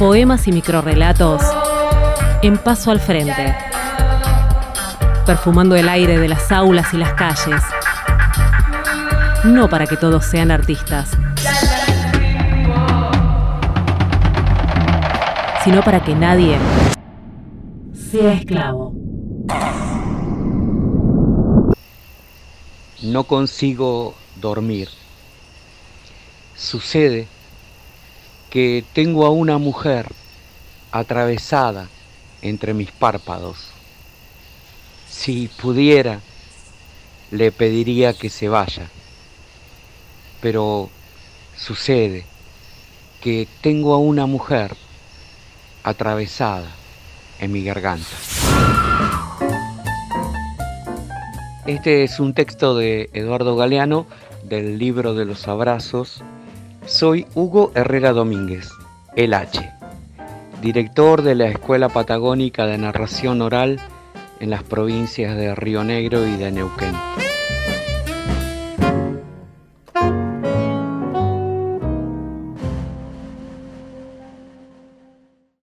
Poemas y microrrelatos en paso al frente, perfumando el aire de las aulas y las calles. No para que todos sean artistas, sino para que nadie sea esclavo. No consigo dormir. Sucede que tengo a una mujer atravesada entre mis párpados. Si pudiera, le pediría que se vaya. Pero sucede que tengo a una mujer atravesada en mi garganta. Este es un texto de Eduardo Galeano del libro de los abrazos. Soy Hugo Herrera Domínguez, el H, director de la Escuela Patagónica de Narración Oral en las provincias de Río Negro y de Neuquén.